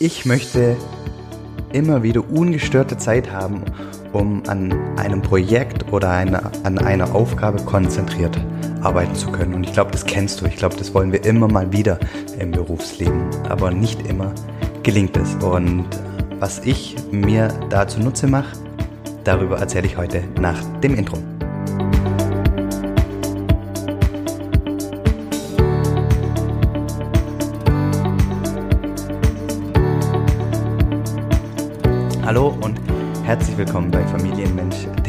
Ich möchte immer wieder ungestörte Zeit haben, um an einem Projekt oder eine, an einer Aufgabe konzentriert arbeiten zu können. Und ich glaube, das kennst du. Ich glaube, das wollen wir immer mal wieder im Berufsleben. Aber nicht immer gelingt es. Und was ich mir da zunutze mache, darüber erzähle ich heute nach dem Intro.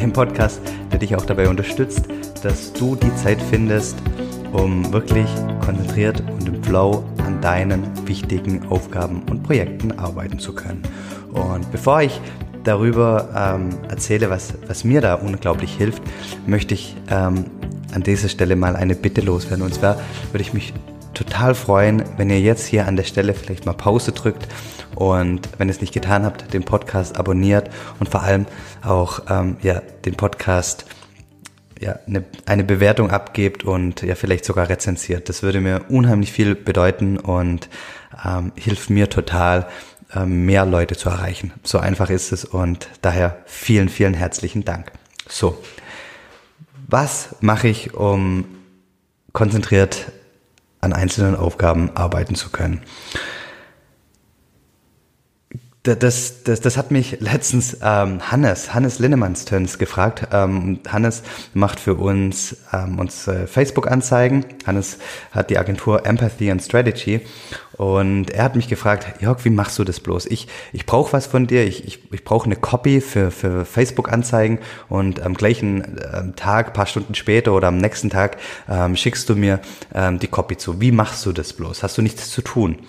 Dem Podcast, der dich auch dabei unterstützt, dass du die Zeit findest, um wirklich konzentriert und im Flow an deinen wichtigen Aufgaben und Projekten arbeiten zu können. Und bevor ich darüber ähm, erzähle, was, was mir da unglaublich hilft, möchte ich ähm, an dieser Stelle mal eine Bitte loswerden. Und zwar würde ich mich total freuen, wenn ihr jetzt hier an der Stelle vielleicht mal Pause drückt und wenn ihr es nicht getan habt, den Podcast abonniert und vor allem auch ähm, ja, den Podcast ja, eine, eine Bewertung abgebt und ja vielleicht sogar rezensiert. Das würde mir unheimlich viel bedeuten und ähm, hilft mir total, ähm, mehr Leute zu erreichen. So einfach ist es und daher vielen, vielen herzlichen Dank. So, was mache ich, um konzentriert an einzelnen Aufgaben arbeiten zu können? Das, das, das hat mich letztens ähm, Hannes, Hannes Linnemanns-Töns gefragt. Ähm, Hannes macht für uns ähm, uns Facebook-Anzeigen. Hannes hat die Agentur Empathy and Strategy und er hat mich gefragt, Jörg, wie machst du das bloß? Ich, ich brauche was von dir, ich, ich, ich brauche eine Copy für, für Facebook-Anzeigen und am gleichen ähm, Tag, paar Stunden später oder am nächsten Tag ähm, schickst du mir ähm, die Copy zu. Wie machst du das bloß? Hast du nichts zu tun?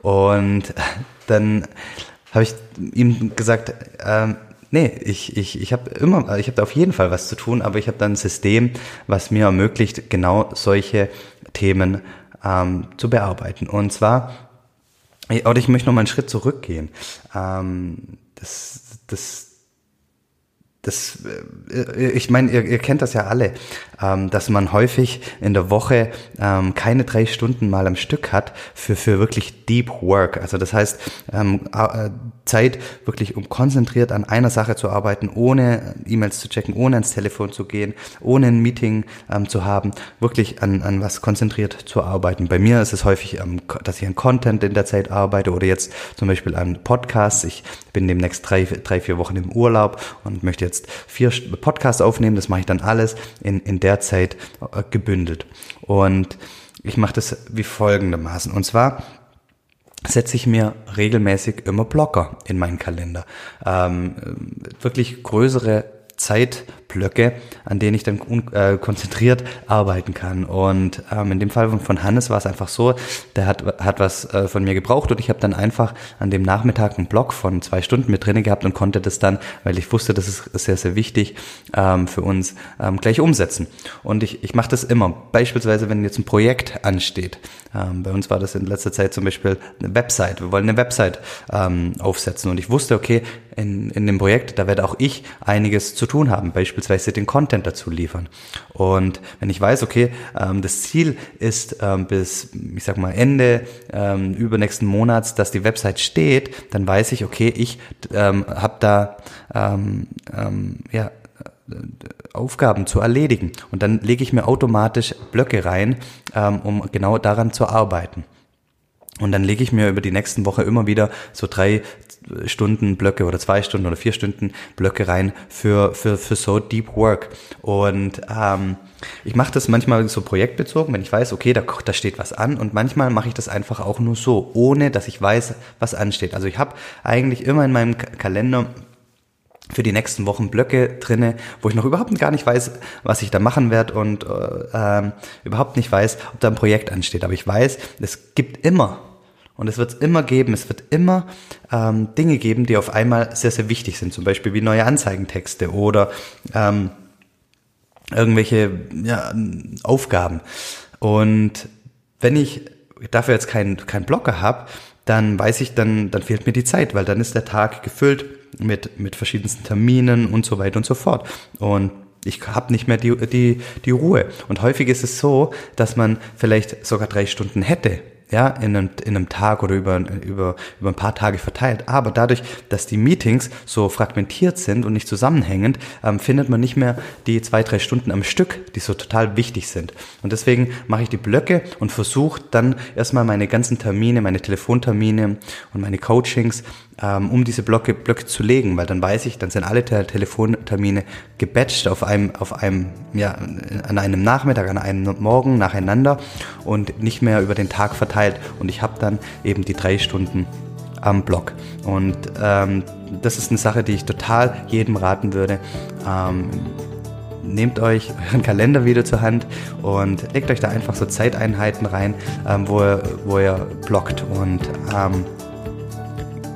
Und dann habe ich ihm gesagt, ähm, nee, ich, ich, ich habe immer, ich habe da auf jeden Fall was zu tun, aber ich habe dann ein System, was mir ermöglicht, genau solche Themen ähm, zu bearbeiten. Und zwar, oder ich möchte noch mal einen Schritt zurückgehen. Ähm, das, das, das, äh, ich meine, ihr, ihr kennt das ja alle, ähm, dass man häufig in der Woche ähm, keine drei Stunden mal am Stück hat für, für wirklich Deep Work. Also das heißt, ähm, äh, Zeit wirklich um konzentriert an einer Sache zu arbeiten, ohne E-Mails zu checken, ohne ans Telefon zu gehen, ohne ein Meeting ähm, zu haben, wirklich an, an was konzentriert zu arbeiten. Bei mir ist es häufig, ähm, dass ich an Content in der Zeit arbeite oder jetzt zum Beispiel an Podcasts. Ich bin demnächst drei, drei vier Wochen im Urlaub und möchte jetzt vier Podcasts aufnehmen. Das mache ich dann alles in, in der Zeit äh, gebündelt. Und ich mache das wie folgendermaßen. Und zwar setze ich mir regelmäßig immer Blocker in meinen Kalender. Ähm, wirklich größere Zeitblöcke, an denen ich dann äh, konzentriert arbeiten kann. Und ähm, in dem Fall von Hannes war es einfach so, der hat, hat was äh, von mir gebraucht und ich habe dann einfach an dem Nachmittag einen Block von zwei Stunden mit drinne gehabt und konnte das dann, weil ich wusste, das ist sehr, sehr wichtig ähm, für uns, ähm, gleich umsetzen. Und ich, ich mache das immer. Beispielsweise, wenn jetzt ein Projekt ansteht. Ähm, bei uns war das in letzter Zeit zum Beispiel eine Website. Wir wollen eine Website ähm, aufsetzen und ich wusste, okay, in, in dem Projekt, da werde auch ich einiges zu tun haben, beispielsweise den Content dazu liefern. Und wenn ich weiß, okay, ähm, das Ziel ist ähm, bis, ich sag mal, Ende ähm, übernächsten Monats, dass die Website steht, dann weiß ich, okay, ich ähm, habe da ähm, ähm, ja, Aufgaben zu erledigen. Und dann lege ich mir automatisch Blöcke rein, ähm, um genau daran zu arbeiten. Und dann lege ich mir über die nächsten Woche immer wieder so drei Stunden Blöcke oder zwei Stunden oder vier Stunden Blöcke rein für, für, für so Deep Work. Und ähm, ich mache das manchmal so projektbezogen, wenn ich weiß, okay, da, da steht was an und manchmal mache ich das einfach auch nur so, ohne dass ich weiß, was ansteht. Also ich habe eigentlich immer in meinem Kalender für die nächsten Wochen Blöcke drinne, wo ich noch überhaupt gar nicht weiß, was ich da machen werde und äh, überhaupt nicht weiß, ob da ein Projekt ansteht. Aber ich weiß, es gibt immer und es wird immer geben, es wird immer ähm, Dinge geben, die auf einmal sehr, sehr wichtig sind, zum Beispiel wie neue Anzeigentexte oder ähm, irgendwelche ja, Aufgaben. Und wenn ich dafür jetzt keinen keinen Blocker habe, dann weiß ich, dann, dann fehlt mir die Zeit, weil dann ist der Tag gefüllt mit, mit verschiedensten Terminen und so weiter und so fort. Und ich habe nicht mehr die, die, die Ruhe. Und häufig ist es so, dass man vielleicht sogar drei Stunden hätte ja, in einem, in einem Tag oder über, über, über ein paar Tage verteilt. Aber dadurch, dass die Meetings so fragmentiert sind und nicht zusammenhängend, ähm, findet man nicht mehr die zwei, drei Stunden am Stück, die so total wichtig sind. Und deswegen mache ich die Blöcke und versuche dann erstmal meine ganzen Termine, meine Telefontermine und meine Coachings ähm, um diese Blöcke, Blöcke zu legen, weil dann weiß ich, dann sind alle Telefontermine gebatcht auf einem, auf einem, ja, an einem Nachmittag, an einem Morgen nacheinander und nicht mehr über den Tag verteilt. Und ich habe dann eben die drei Stunden am Block. Und ähm, das ist eine Sache, die ich total jedem raten würde. Ähm, nehmt euch euren Kalender wieder zur Hand und legt euch da einfach so Zeiteinheiten rein, ähm, wo, ihr, wo ihr blockt und ähm,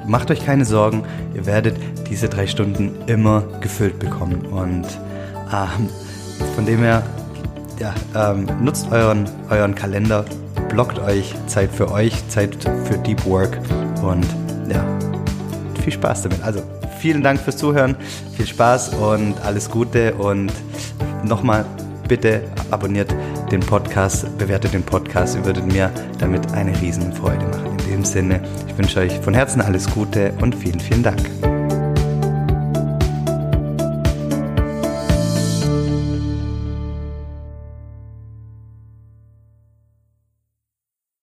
macht euch keine Sorgen, ihr werdet diese drei Stunden immer gefüllt bekommen. Und ähm, von dem her, ja, ähm, nutzt euren, euren Kalender, blockt euch Zeit für euch, Zeit für Deep Work und ja, viel Spaß damit. Also vielen Dank fürs Zuhören, viel Spaß und alles Gute und nochmal bitte abonniert den Podcast, bewertet den Podcast, ihr würdet mir damit eine riesen Freude machen. In dem Sinne, ich wünsche euch von Herzen alles Gute und vielen, vielen Dank.